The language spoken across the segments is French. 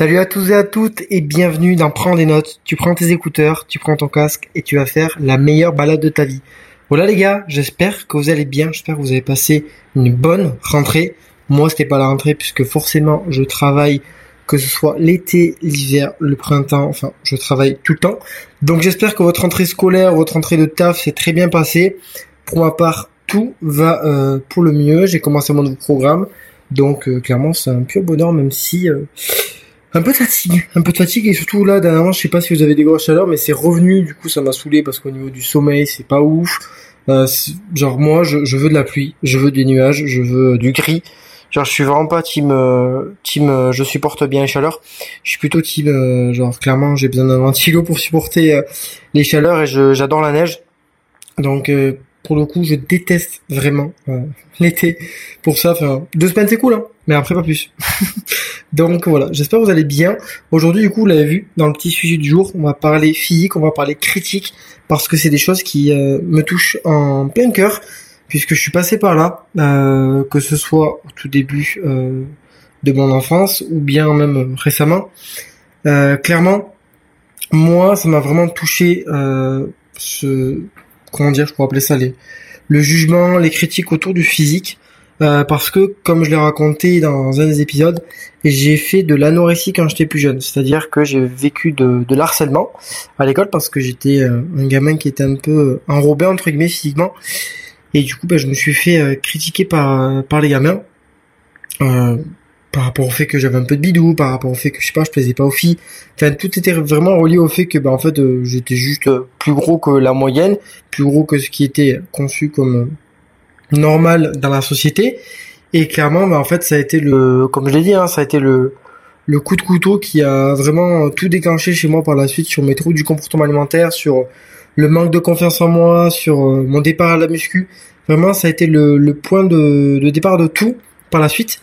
Salut à tous et à toutes et bienvenue dans Prends des notes. Tu prends tes écouteurs, tu prends ton casque et tu vas faire la meilleure balade de ta vie. Voilà les gars, j'espère que vous allez bien, j'espère que vous avez passé une bonne rentrée. Moi c'était pas la rentrée puisque forcément je travaille que ce soit l'été, l'hiver, le printemps, enfin je travaille tout le temps. Donc j'espère que votre rentrée scolaire, votre rentrée de taf s'est très bien passée. Pour ma part, tout va euh, pour le mieux. J'ai commencé mon nouveau programme. Donc euh, clairement c'est un pur bonheur même si euh, un peu de fatigue, un peu de fatigue et surtout là dernièrement je sais pas si vous avez des grosses chaleurs mais c'est revenu du coup ça m'a saoulé parce qu'au niveau du sommeil c'est pas ouf. Euh, genre moi je, je, veux de la pluie, je veux des nuages, je veux du gris. Genre je suis vraiment pas team team je supporte bien les chaleurs. Je suis plutôt team genre clairement j'ai besoin d'un ventilo pour supporter les chaleurs et j'adore la neige. Donc pour le coup, je déteste vraiment euh, l'été. Pour ça, deux semaines c'est cool, hein, mais après pas plus. Donc voilà, j'espère que vous allez bien. Aujourd'hui, du coup, vous l'avez vu, dans le petit sujet du jour, on va parler physique, on va parler critique, parce que c'est des choses qui euh, me touchent en plein cœur, puisque je suis passé par là, euh, que ce soit au tout début de mon enfance, ou bien même récemment. clairement, moi, ça m'a vraiment touché ce comment dire, je pourrais appeler ça les, le jugement, les critiques autour du physique, euh, parce que comme je l'ai raconté dans un des épisodes, j'ai fait de l'anorexie quand j'étais plus jeune, c'est-à-dire que j'ai vécu de, de l'harcèlement à l'école parce que j'étais euh, un gamin qui était un peu euh, enrobé entre guillemets physiquement, et du coup, ben, je me suis fait critiquer par par les gamins par rapport au fait que j'avais un peu de bidou, par rapport au fait que je sais pas, je plaisais pas aux filles. Enfin, tout était vraiment relié au fait que ben en fait j'étais juste plus gros que la moyenne, plus gros que ce qui était conçu comme normal dans la société. Et clairement, ben en fait, ça a été le, comme je l'ai dit, hein, ça a été le le coup de couteau qui a vraiment tout déclenché chez moi par la suite sur mes troubles du comportement alimentaire, sur le manque de confiance en moi, sur mon départ à la muscu. Vraiment, ça a été le, le point de, de départ de tout par la suite.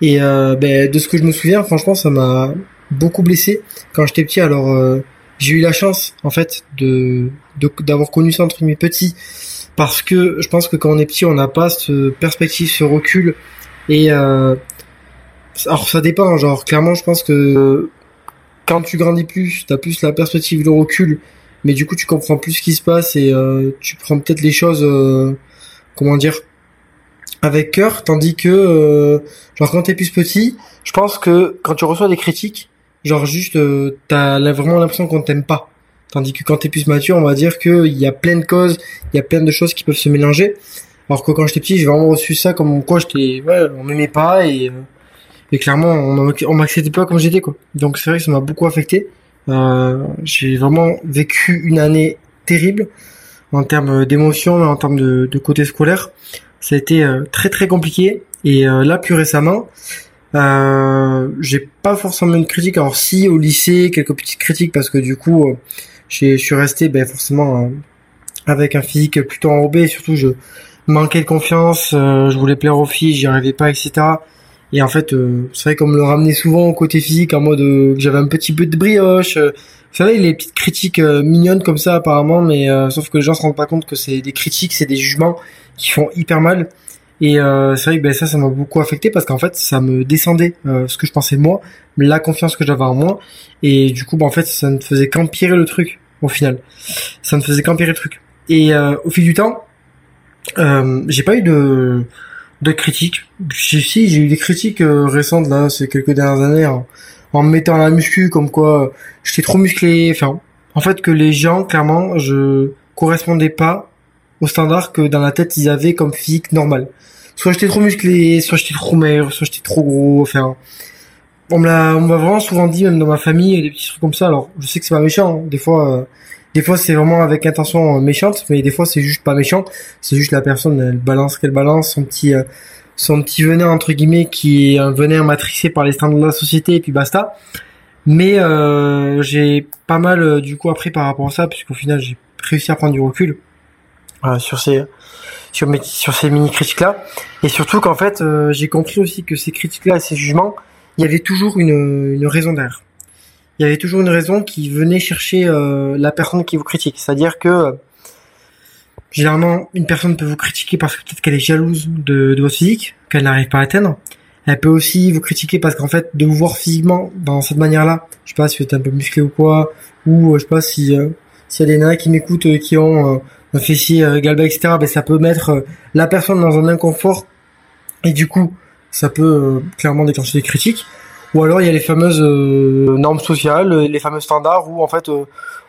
Et euh, ben, de ce que je me souviens, franchement, ça m'a beaucoup blessé quand j'étais petit. Alors, euh, j'ai eu la chance, en fait, de d'avoir connu ça entre mes petits, parce que je pense que quand on est petit, on n'a pas ce perspective, ce recul. Et euh, alors, ça dépend. Genre, clairement, je pense que quand tu grandis plus, t'as plus la perspective, le recul, mais du coup, tu comprends plus ce qui se passe et euh, tu prends peut-être les choses, euh, comment dire, avec cœur, tandis que euh, genre quand t'es plus petit, je pense que quand tu reçois des critiques, genre juste euh, t'as vraiment l'impression qu'on t'aime pas. Tandis que quand t'es plus mature, on va dire qu'il y a plein de causes, il y a plein de choses qui peuvent se mélanger. Alors que quand j'étais petit, j'ai vraiment reçu ça comme quoi j'étais, ouais, on m'aimait pas et, euh, et clairement on m'acceptait pas comme j'étais quoi. Donc c'est vrai que ça m'a beaucoup affecté. Euh, j'ai vraiment vécu une année terrible en termes d'émotions, en termes de, côté scolaire ça a été euh, très très compliqué. Et euh, là, plus récemment, euh, j'ai pas forcément une critique. Alors si au lycée, quelques petites critiques parce que du coup, je suis resté ben, forcément avec un physique plutôt enrobé. Et surtout, je manquais de confiance. je voulais plaire aux filles, j'y arrivais pas, etc. Et en fait, c'est vrai qu'on me le ramenait souvent au côté physique en mode que j'avais un petit peu de brioche. vous savez, les petites critiques mignonnes comme ça apparemment, mais sauf que les gens se rendent pas compte que c'est des critiques, c'est des jugements qui font hyper mal. Et euh, c'est vrai que ben, ça, ça m'a beaucoup affecté parce qu'en fait, ça me descendait euh, ce que je pensais de moi, la confiance que j'avais en moi. Et du coup, ben, en fait, ça ne faisait qu'empirer le truc au final. Ça ne faisait qu'empirer le truc. Et euh, au fil du temps, euh, j'ai pas eu de de critiques. Si, j'ai eu des critiques euh, récentes là, ces quelques dernières années, en, en me mettant la muscu, comme quoi j'étais trop musclé. Enfin, en fait, que les gens, clairement, je correspondais pas au standard que dans la tête ils avaient comme physique normal. Soit j'étais trop musclé, soit j'étais trop maigre, soit j'étais trop gros, enfin on me l'a on m'a vraiment souvent dit même dans ma famille des petits trucs comme ça. Alors, je sais que c'est pas méchant, hein. des fois euh, des fois c'est vraiment avec intention euh, méchante, mais des fois c'est juste pas méchant, c'est juste la personne elle balance qu'elle balance son petit euh, son petit venin entre guillemets qui est un venin matrixé par les standards de la société et puis basta. Mais j'ai pas mal du coup appris par rapport à ça puisqu'au final j'ai réussi à prendre du recul euh, sur ces sur mes sur ces mini critiques là et surtout qu'en fait euh, j'ai compris aussi que ces critiques là ces jugements il y avait toujours une une raison derrière il y avait toujours une raison qui venait chercher euh, la personne qui vous critique. C'est à dire que généralement une personne peut vous critiquer parce que peut-être qu'elle est jalouse de, de votre physique qu'elle n'arrive pas à atteindre. Elle peut aussi vous critiquer parce qu'en fait, de vous voir physiquement dans cette manière-là, je sais pas si vous êtes un peu musclé ou quoi, ou euh, je sais pas si euh, s'il y a des nains qui m'écoutent euh, qui ont un fessier galba, etc. Ben ça peut mettre la personne dans un inconfort et du coup, ça peut clairement déclencher des critiques. Ou alors il y a les fameuses normes sociales, les fameux standards où en fait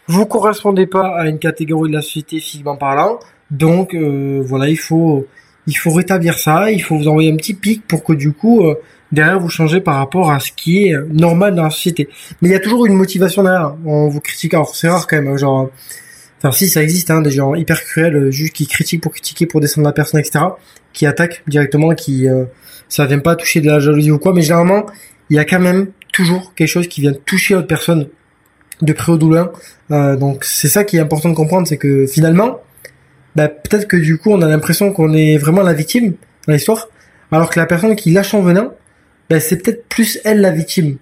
vous correspondez pas à une catégorie de la société physiquement parlant. Donc voilà, il faut il faut rétablir ça, il faut vous envoyer un petit pic pour que du coup euh, derrière vous changez par rapport à ce qui est euh, normal dans la société. Mais il y a toujours une motivation derrière. On vous critique, alors c'est rare quand même, hein, genre, enfin si ça existe, hein, des gens hyper cruels, euh, juste qui critiquent pour critiquer, pour descendre la personne, etc., qui attaquent directement, qui ça vient pas toucher de la jalousie ou quoi, mais généralement il y a quand même toujours quelque chose qui vient toucher l'autre personne de près ou de loin. donc c'est ça qui est important de comprendre, c'est que finalement bah, peut-être que du coup on a l'impression qu'on est vraiment la victime dans l'histoire, alors que la personne qui lâche son venin, bah, c'est peut-être plus elle la victime.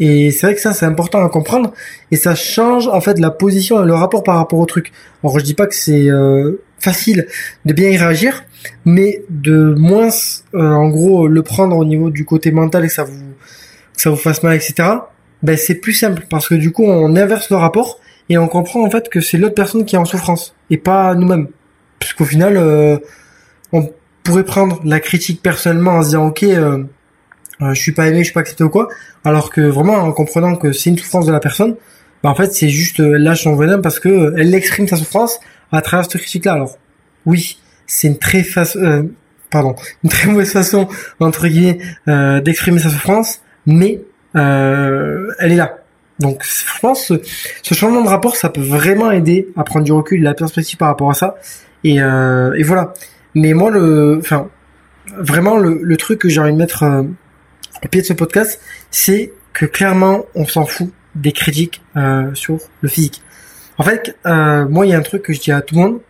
Et c'est vrai que ça c'est important à comprendre et ça change en fait la position et le rapport par rapport au truc. Alors je dis pas que c'est euh, facile de bien y réagir, mais de moins euh, en gros le prendre au niveau du côté mental et que ça vous que ça vous fasse mal etc. Ben c'est plus simple parce que du coup on inverse le rapport et on comprend en fait que c'est l'autre personne qui est en souffrance et pas nous-mêmes puisqu'au final, euh, on pourrait prendre la critique personnellement en se disant ok, euh, je suis pas aimé, je suis pas accepté ou quoi, alors que vraiment en comprenant que c'est une souffrance de la personne, bah en fait c'est juste lâche son venin parce que elle exprime sa souffrance à travers cette critique-là. Alors oui, c'est une très façon, pardon, une très mauvaise façon entre guillemets d'exprimer sa souffrance, mais elle est là. Donc je pense ce, ce changement de rapport, ça peut vraiment aider à prendre du recul, la perspective par rapport à ça, et, euh, et voilà. Mais moi, le, enfin, vraiment le, le truc que j'ai envie de mettre au pied de ce podcast, c'est que clairement, on s'en fout des critiques euh, sur le physique. En fait, euh, moi, il y a un truc que je dis à tout le monde,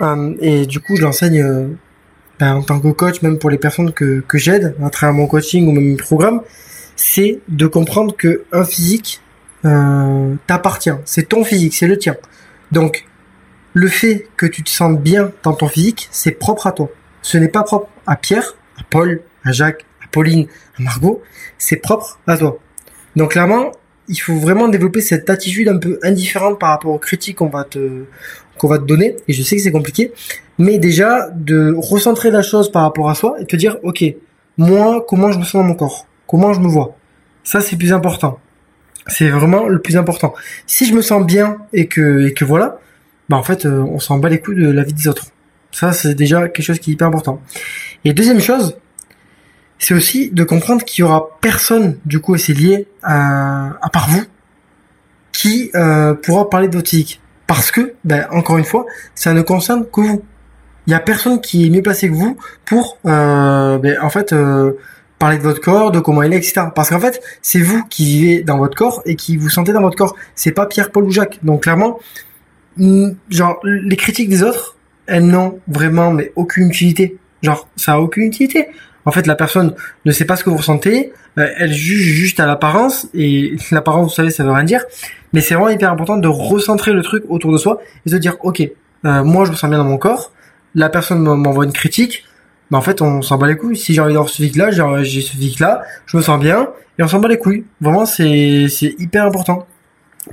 euh, et du coup, je l'enseigne euh, ben, en tant que coach, même pour les personnes que, que j'aide à travers mon coaching ou même mon programme, c'est de comprendre que un physique euh, t'appartient. C'est ton physique, c'est le tien. Donc, le fait que tu te sentes bien dans ton physique, c'est propre à toi. Ce n'est pas propre à Pierre, à Paul, à Jacques, Pauline, Margot, c'est propre à toi. Donc clairement, il faut vraiment développer cette attitude un peu indifférente par rapport aux critiques qu'on va te qu'on va te donner et je sais que c'est compliqué mais déjà de recentrer la chose par rapport à soi et te dire OK, moi comment je me sens dans mon corps? Comment je me vois? Ça c'est plus important. C'est vraiment le plus important. Si je me sens bien et que et que voilà, bah en fait, euh, on s'en bat les couilles de la vie des autres. Ça, c'est déjà quelque chose qui est hyper important. Et deuxième chose, c'est aussi de comprendre qu'il y aura personne, du coup, et c'est lié à, à part vous, qui euh, pourra parler de votre physique. Parce que, ben, encore une fois, ça ne concerne que vous. Il y a personne qui est mieux placé que vous pour, euh, ben, en fait, euh, parler de votre corps, de comment il est, etc. Parce qu'en fait, c'est vous qui vivez dans votre corps et qui vous sentez dans votre corps. C'est pas Pierre, Paul ou Jacques. Donc clairement, genre les critiques des autres, elles n'ont vraiment mais aucune utilité. Genre ça a aucune utilité. En fait, la personne ne sait pas ce que vous ressentez, euh, elle juge juste à l'apparence et l'apparence, vous savez, ça veut rien dire. Mais c'est vraiment hyper important de recentrer le truc autour de soi et de dire ok, euh, moi je me sens bien dans mon corps. La personne m'envoie une critique, mais en fait on s'en bat les couilles. Si j'ai envie d'avoir ce physique là, j'ai ce physique là, je me sens bien et on s'en bat les couilles. Vraiment c'est c'est hyper important.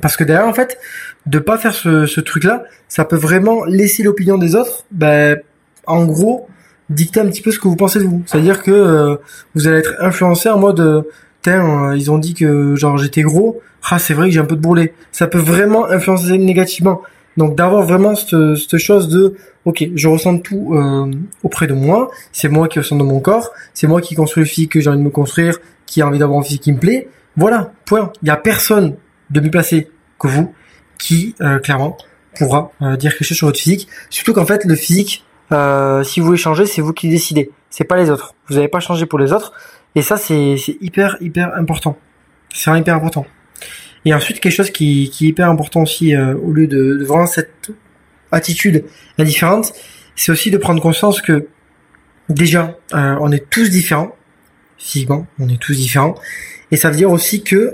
Parce que derrière, en fait, de pas faire ce, ce truc-là, ça peut vraiment laisser l'opinion des autres, ben, en gros, dicter un petit peu ce que vous pensez de vous. C'est-à-dire que euh, vous allez être influencé en mode, euh, euh, ils ont dit que genre j'étais gros, ah c'est vrai que j'ai un peu de bourrelet. Ça peut vraiment influencer négativement. Donc d'avoir vraiment cette, cette, chose de, ok, je ressens tout euh, auprès de moi, c'est moi qui ressens dans mon corps, c'est moi qui construis le physique que j'ai envie de me construire, qui a envie d'avoir un physique qui me plaît. Voilà, point. Il y a personne de mieux placé que vous qui euh, clairement pourra euh, dire quelque chose sur votre physique. Surtout qu'en fait le physique, euh, si vous voulez changer, c'est vous qui décidez, c'est pas les autres. Vous n'avez pas changé pour les autres, et ça c'est hyper hyper important. C'est vraiment hyper important. Et ensuite quelque chose qui, qui est hyper important aussi au lieu de, de vraiment cette attitude indifférente, c'est aussi de prendre conscience que déjà on est tous différents physiquement, on est tous différents, et ça veut dire aussi que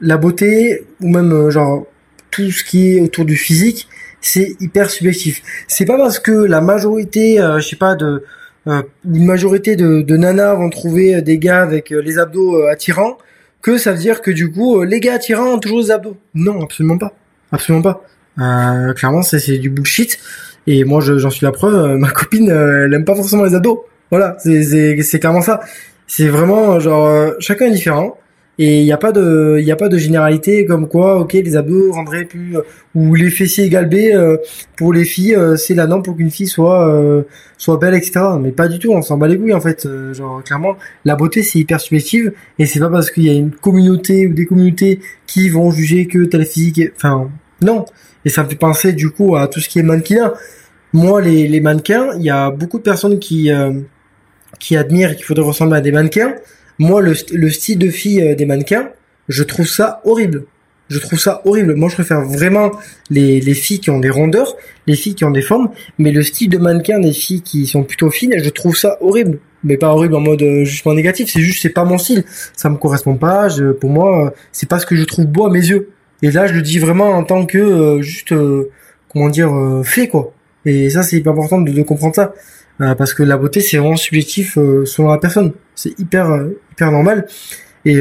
la beauté ou même euh, genre tout ce qui est autour du physique, c'est hyper subjectif. C'est pas parce que la majorité, euh, je sais pas, de euh, une majorité de, de nanas vont trouver des gars avec les abdos attirants, que ça veut dire que du coup les gars attirants ont toujours des abdos. Non, absolument pas, absolument pas. clairement, c'est du bullshit. Et moi, j'en suis la preuve. ma copine, elle aime pas forcément les abdos. Voilà, c'est clairement ça. C'est vraiment genre chacun est différent et il n'y a pas de il a pas de généralité comme quoi ok les abdos rendraient plus euh, ou les fessiers égal B euh, pour les filles euh, c'est la norme pour qu'une fille soit soit belle etc mais pas du tout on s'en bat les couilles en fait. Genre clairement la beauté c'est hyper subjective et c'est pas parce qu'il y a une communauté ou des communautés qui vont juger que telle physique enfin non. Et ça me fait penser du coup à tout ce qui est mannequin moi les les mannequins il y a beaucoup de personnes qui qui admirent qu'il faudrait ressembler à des mannequins moi, le, le style de fille euh, des mannequins, je trouve ça horrible. Je trouve ça horrible. Moi, je préfère vraiment les, les filles qui ont des rondeurs, les filles qui ont des formes, mais le style de mannequin des filles qui sont plutôt fines, je trouve ça horrible. Mais pas horrible en mode euh, justement négatif, c'est juste c'est pas mon style. Ça me correspond pas. Pour moi, euh, c'est pas ce que je trouve beau à mes yeux. Et là, je le dis vraiment en tant que juste comment dire fait quoi. Et ça, c'est hyper important de comprendre ça. Euh, parce que la beauté c'est vraiment subjectif euh, selon la personne. C'est hyper euh, hyper normal et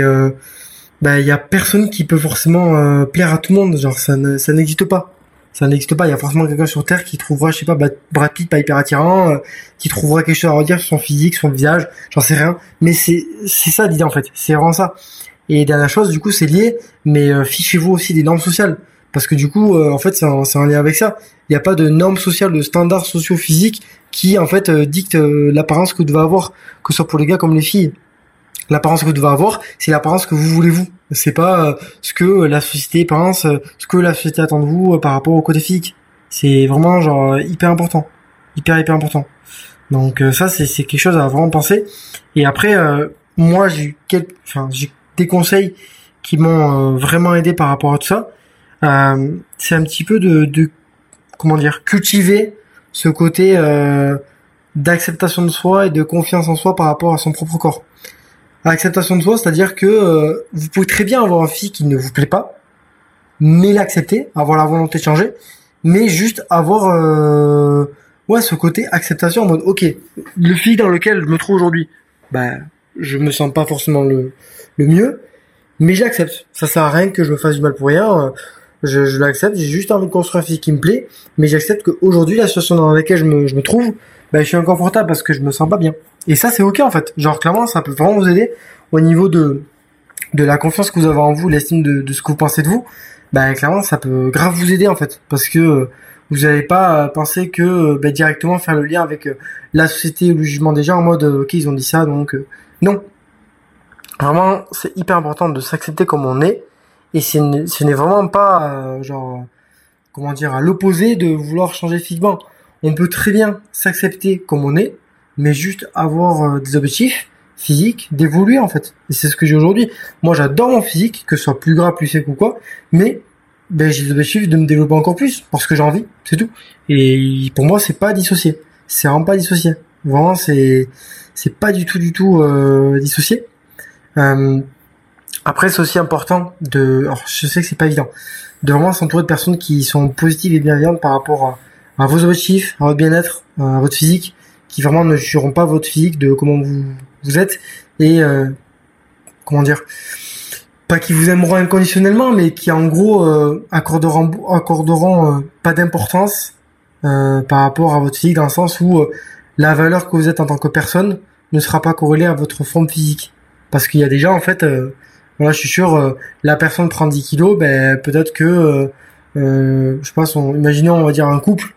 bah il y a personne qui peut forcément plaire à tout le monde. Genre ça ne, ça n'existe pas. Ça n'existe pas. Il y a forcément quelqu'un sur terre qui trouvera je sais pas Brad Pitt pas hyper attirant, qui trouvera quelque chose à redire sur son physique, son visage, j'en sais rien. Mais c'est c'est ça l'idée en fait. C'est vraiment ça. Et dernière chose du coup c'est lié, mais fichez-vous aussi des normes sociales parce que du coup en fait c'est un, lien avec ça. Il n'y a pas de normes sociales, de standards sociaux physiques qui en fait euh, dicte euh, l'apparence que vous devez avoir, que ce soit pour les gars comme les filles. L'apparence que vous devez avoir, c'est l'apparence que vous voulez vous. C'est pas euh, ce que la société pense, ce que la société attend de vous par rapport au côté physique. C'est vraiment genre hyper important, hyper hyper important. Donc ça c'est c'est quelque chose à vraiment penser. Et après moi j'ai eu quelques, enfin j'ai des conseils qui m'ont vraiment aidé par rapport à tout ça. C'est un petit peu de, de comment dire cultiver ce côté euh, d'acceptation de soi et de confiance en soi par rapport à son propre corps. Acceptation de soi, c'est-à-dire que euh, vous pouvez très bien avoir un fille qui ne vous plaît pas, mais l'accepter, avoir la volonté de changer, mais juste avoir euh, ouais ce côté acceptation en mode ok, le fille dans lequel je me trouve aujourd'hui, bah je me sens pas forcément le le mieux, mais j'accepte. Ça sert à rien que je me fasse du mal pour rien je, l'accepte, j'ai juste envie de construire un physique qui me plaît, mais j'accepte qu'aujourd'hui, la situation dans laquelle je me, trouve, bah, je suis inconfortable parce que je me sens pas bien. Et ça, c'est ok en fait. Genre, clairement, ça peut vraiment vous aider au niveau de, de la confiance que vous avez en vous, l'estime de, ce que vous pensez de vous. Bah, clairement, ça peut grave vous aider en fait. Parce que euh, vous n'allez pas euh, penser que euh, bah, directement faire le lien avec la société ou le jugement des gens en mode, ok, ils ont dit ça, donc non. Vraiment, c'est hyper important de s'accepter comme on est et ce n'est vraiment pas euh, genre comment dire à l'opposé de vouloir changer physiquement. On peut très bien s'accepter comme on est, mais juste avoir euh, des objectifs physiques, d'évoluer en fait. Et c'est ce que j'ai aujourd'hui. Moi, j'adore mon physique, que ce soit plus gras, plus sec ou quoi, mais ben, j'ai des objectifs de me développer encore plus parce que j'ai envie, c'est tout. Et pour moi, c'est pas dissocié. C'est vraiment pas dissocié. Vraiment, c'est c'est pas du tout du tout euh, dissocié. Euh, après, c'est aussi important de, alors je sais que c'est pas évident, de vraiment s'entourer de personnes qui sont positives et bienveillantes par rapport à, vos objectifs, à votre bien-être, à votre physique, qui vraiment ne jugeront pas votre physique de comment vous, vous êtes et euh, comment dire, pas qui vous aimeront inconditionnellement, mais qui en gros euh, accorderont, accorderont euh, pas d'importance euh, par rapport à votre physique dans le sens où la valeur que vous êtes en tant que personne ne sera pas corrélée à votre forme physique. Parce qu'il y a des gens en fait voilà, je suis sûr, euh, la personne prend 10 kilos, ben peut-être que, euh, euh, je pas, son, imaginons on va dire un couple,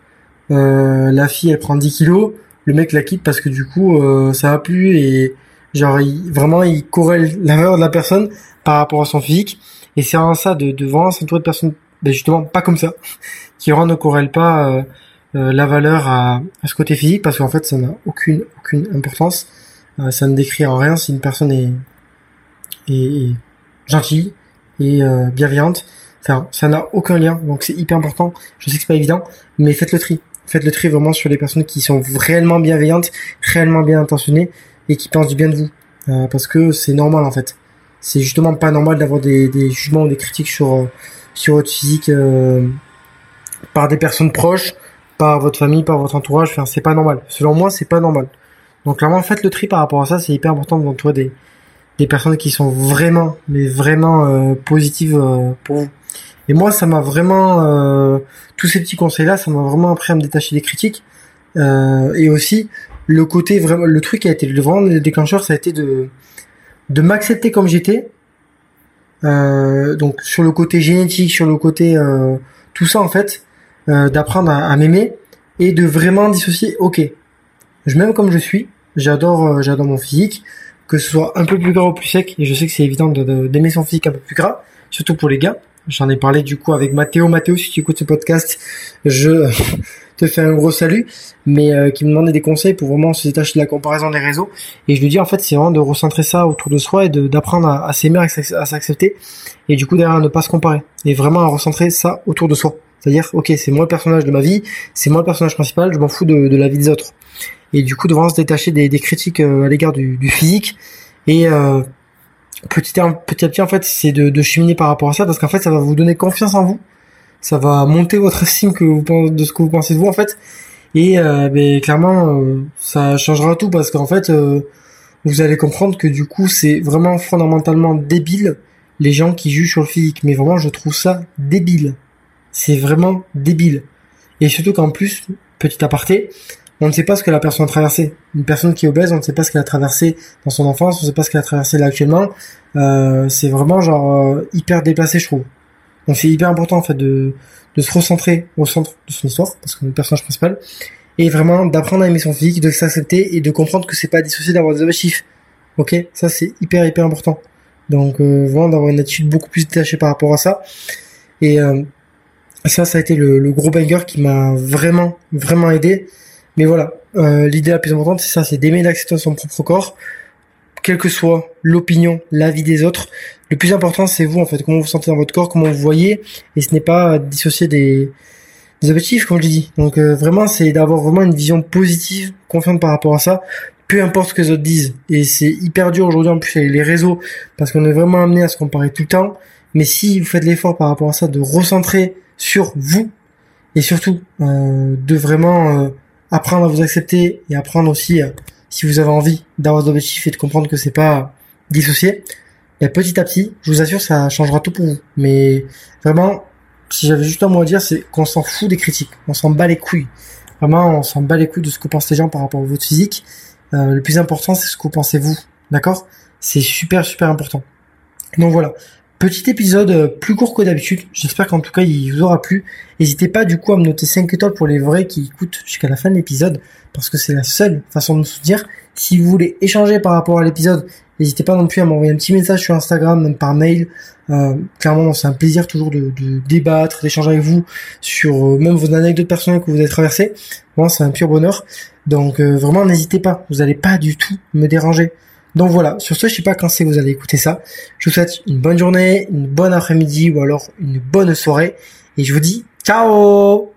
la fille elle prend 10 kilos, le mec la quitte parce que du coup ça va plus et genre il, vraiment il corrèle la valeur de la personne par rapport à son physique. Et c'est vraiment ça de, de vraiment s'entourer de personnes ben justement pas comme ça qui vraiment ne corrèlent pas la valeur à, à, ce côté physique parce qu'en fait ça n'a aucune aucune importance. Ça ne décrit en rien si une personne est, est gentille et euh, bienveillante. Enfin, ça n'a aucun lien, donc c'est hyper important. Je sais que c'est pas évident, mais faites le tri. Faites le tri vraiment sur les personnes qui sont réellement bienveillantes, réellement bien intentionnées et qui pensent du bien de vous. Euh, parce que c'est normal en fait. C'est justement pas normal d'avoir des, des, jugements ou des critiques sur euh, sur votre physique par des personnes proches, par votre famille, par votre entourage. Enfin, c'est pas normal. Selon moi, c'est pas normal. Donc clairement, faites le tri par rapport à ça. C'est hyper important d'entourer des, des personnes qui sont vraiment, mais vraiment euh, positives euh, pour vous. Et moi, ça m'a vraiment, euh, tous ces petits conseils-là, ça m'a vraiment appris à me détacher des critiques. et aussi, le côté vraiment, le truc qui a été le vraiment le déclencheur, ça a été de, de m'accepter comme j'étais. donc sur le côté génétique, sur le côté tout ça en fait, d'apprendre à, à m'aimer et de vraiment dissocier. Ok, je m'aime comme je suis. J'adore, j'adore mon physique que ce soit un peu plus gras ou plus sec, et je sais que c'est évident d'aimer son physique un peu plus gras, surtout pour les gars. J'en ai parlé du coup avec Mathéo. Mathéo, si tu écoutes ce podcast, je te fais un gros salut, mais euh, qui me demandait des conseils pour vraiment se détacher de la comparaison des réseaux. Et je lui dis en fait, c'est vraiment de recentrer ça autour de soi et d'apprendre à, à s'aimer, à s'accepter, et du coup derrière ne pas se comparer, et vraiment à recentrer ça autour de soi. C'est-à-dire, ok, c'est moi le personnage de ma vie, c'est moi le personnage principal, je m'en fous de, de la vie des autres et du coup de vraiment se détacher des, critiques euh, à l'égard du, physique. Et euh, petit à petit en fait c'est de, de cheminer par rapport à ça parce qu'en fait ça va vous donner confiance en vous. Ça va monter votre estime que vous de ce que vous pensez de vous en fait. Et euh, ben, clairement euh, ça changera tout parce qu'en fait euh, vous allez comprendre que du coup c'est vraiment fondamentalement débile les gens qui jugent sur le physique. Mais vraiment je trouve ça débile. C'est vraiment débile. Et surtout qu'en plus petit aparté on ne sait pas ce que la personne a traversé. Une personne qui est obèse, on ne sait pas ce qu'elle a traversé dans son enfance, on ne sait pas ce qu'elle a traversé là actuellement. Euh, c'est vraiment genre euh, hyper déplacé, je trouve. Donc c'est hyper important en fait de, de se recentrer au centre de son histoire, parce que c'est le personnage principal, et vraiment d'apprendre à aimer son physique, de s'accepter et de comprendre que c'est pas dissocié d'avoir des objectifs. Ok, ça c'est hyper hyper important. Donc euh, vraiment d'avoir une attitude beaucoup plus détachée par rapport à ça. Et euh, ça, ça a été le, le gros banger qui m'a vraiment vraiment aidé mais voilà, euh, l'idée la plus importante, c'est ça, c'est d'aimer l'accepter son propre corps, quelle que soit l'opinion, l'avis des autres. Le plus important, c'est vous, en fait, comment vous sentez dans votre corps, comment vous voyez, et ce n'est pas dissocier des, des objectifs, comme je dis. Donc euh, vraiment, c'est d'avoir vraiment une vision positive, confiante par rapport à ça, peu importe ce que les autres disent. Et c'est hyper dur aujourd'hui, en plus, avec les réseaux, parce qu'on est vraiment amené à se comparer tout le temps. Mais si vous faites l'effort par rapport à ça, de recentrer sur vous, et surtout euh, de vraiment apprendre à vous accepter et apprendre aussi, euh, si vous avez envie d'avoir des objectifs et de comprendre que c'est pas dissocié, et petit à petit, je vous assure, ça changera tout pour vous. Mais vraiment, si j'avais juste un mot à dire, c'est qu'on s'en fout des critiques, on s'en bat les couilles. Vraiment, on s'en bat les couilles de ce que pensent les gens par rapport à votre physique. Euh, le plus important, c'est ce que vous pensez vous, d'accord? C'est super, super important. Donc voilà, Petit épisode euh, plus court que d'habitude. J'espère qu'en tout cas il vous aura plu. N'hésitez pas du coup à me noter 5 étoiles pour les vrais qui écoutent jusqu'à la fin de l'épisode parce que c'est la seule façon de me soutenir. Si vous voulez échanger par rapport à l'épisode, n'hésitez pas non plus à m'envoyer un petit message sur Instagram, même par mail. Euh, clairement, c'est un plaisir toujours de, débattre, d'échanger avec vous sur euh, même vos anecdotes personnelles que vous avez traversées. Moi, c'est un pur bonheur. Donc vraiment, n'hésitez pas. Vous n'allez pas du tout me déranger. Donc voilà, sur ce, je sais pas quand c'est que vous allez écouter ça. Je vous souhaite une bonne journée, une bonne après-midi ou alors une bonne soirée. Et je vous dis ciao